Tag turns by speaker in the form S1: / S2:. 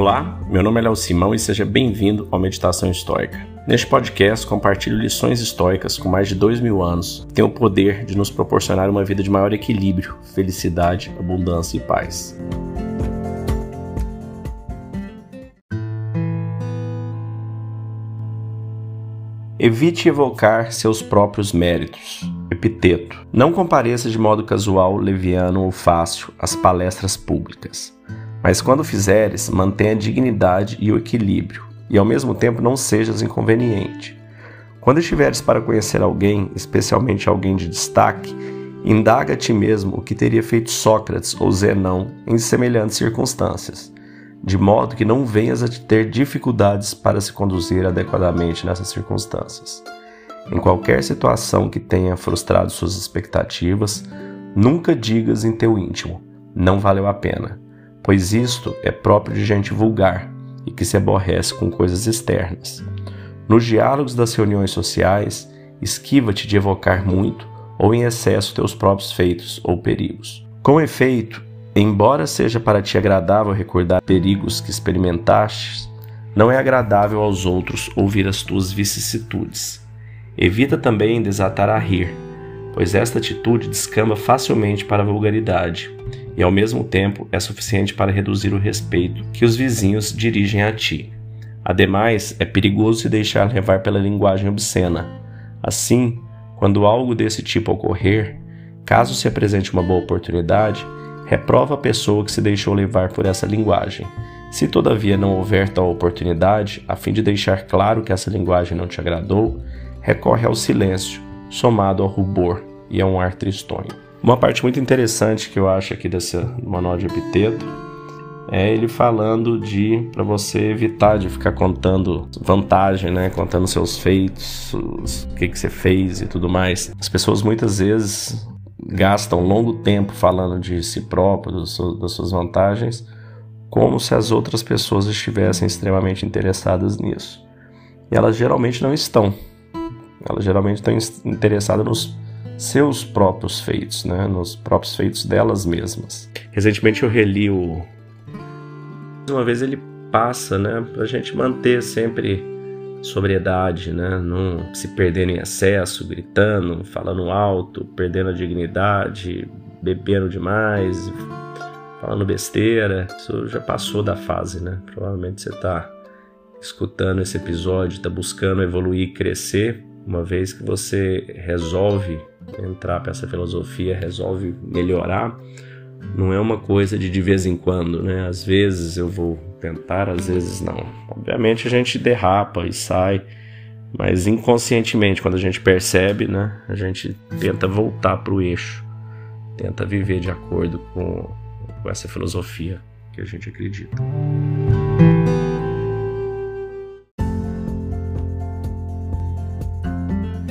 S1: Olá, meu nome é Léo Simão e seja bem-vindo ao Meditação Histórica. Neste podcast, compartilho lições históricas com mais de dois mil anos que têm o poder de nos proporcionar uma vida de maior equilíbrio, felicidade, abundância e paz. Evite evocar seus próprios méritos. Epiteto. Não compareça de modo casual, leviano ou fácil às palestras públicas. Mas quando fizeres, mantenha a dignidade e o equilíbrio, e ao mesmo tempo não sejas inconveniente. Quando estiveres para conhecer alguém, especialmente alguém de destaque, indaga a ti mesmo o que teria feito Sócrates ou Zenão em semelhantes circunstâncias, de modo que não venhas a ter dificuldades para se conduzir adequadamente nessas circunstâncias. Em qualquer situação que tenha frustrado suas expectativas, nunca digas em teu íntimo: não valeu a pena pois isto é próprio de gente vulgar e que se aborrece com coisas externas. Nos diálogos das reuniões sociais, esquiva-te de evocar muito ou em excesso teus próprios feitos ou perigos. Com efeito, embora seja para ti agradável recordar perigos que experimentaste, não é agradável aos outros ouvir as tuas vicissitudes. Evita também desatar a rir, pois esta atitude descamba facilmente para a vulgaridade e ao mesmo tempo é suficiente para reduzir o respeito que os vizinhos dirigem a ti. Ademais, é perigoso se deixar levar pela linguagem obscena. Assim, quando algo desse tipo ocorrer, caso se apresente uma boa oportunidade, reprova a pessoa que se deixou levar por essa linguagem. Se todavia não houver tal oportunidade, a fim de deixar claro que essa linguagem não te agradou, recorre ao silêncio, somado ao rubor e a um ar tristonho. Uma parte muito interessante que eu acho aqui desse manual de epiteto é ele falando de para você evitar de ficar contando vantagem, né, contando seus feitos, o que que você fez e tudo mais. As pessoas muitas vezes gastam longo tempo falando de si próprio, das suas vantagens, como se as outras pessoas estivessem extremamente interessadas nisso. E elas geralmente não estão. Elas geralmente estão interessadas nos seus próprios feitos, né? nos próprios feitos delas mesmas. Recentemente eu reli o. Uma vez ele passa, né, para a gente manter sempre sobriedade, né, não se perder em excesso, gritando, falando alto, perdendo a dignidade, bebendo demais, falando besteira. Isso já passou da fase, né? Provavelmente você está escutando esse episódio, está buscando evoluir, crescer, uma vez que você resolve entrar para essa filosofia, resolve melhorar, não é uma coisa de de vez em quando, né? Às vezes eu vou tentar, às vezes não. Obviamente a gente derrapa e sai, mas inconscientemente, quando a gente percebe, né, a gente tenta voltar para o eixo, tenta viver de acordo com, com essa filosofia que a gente acredita.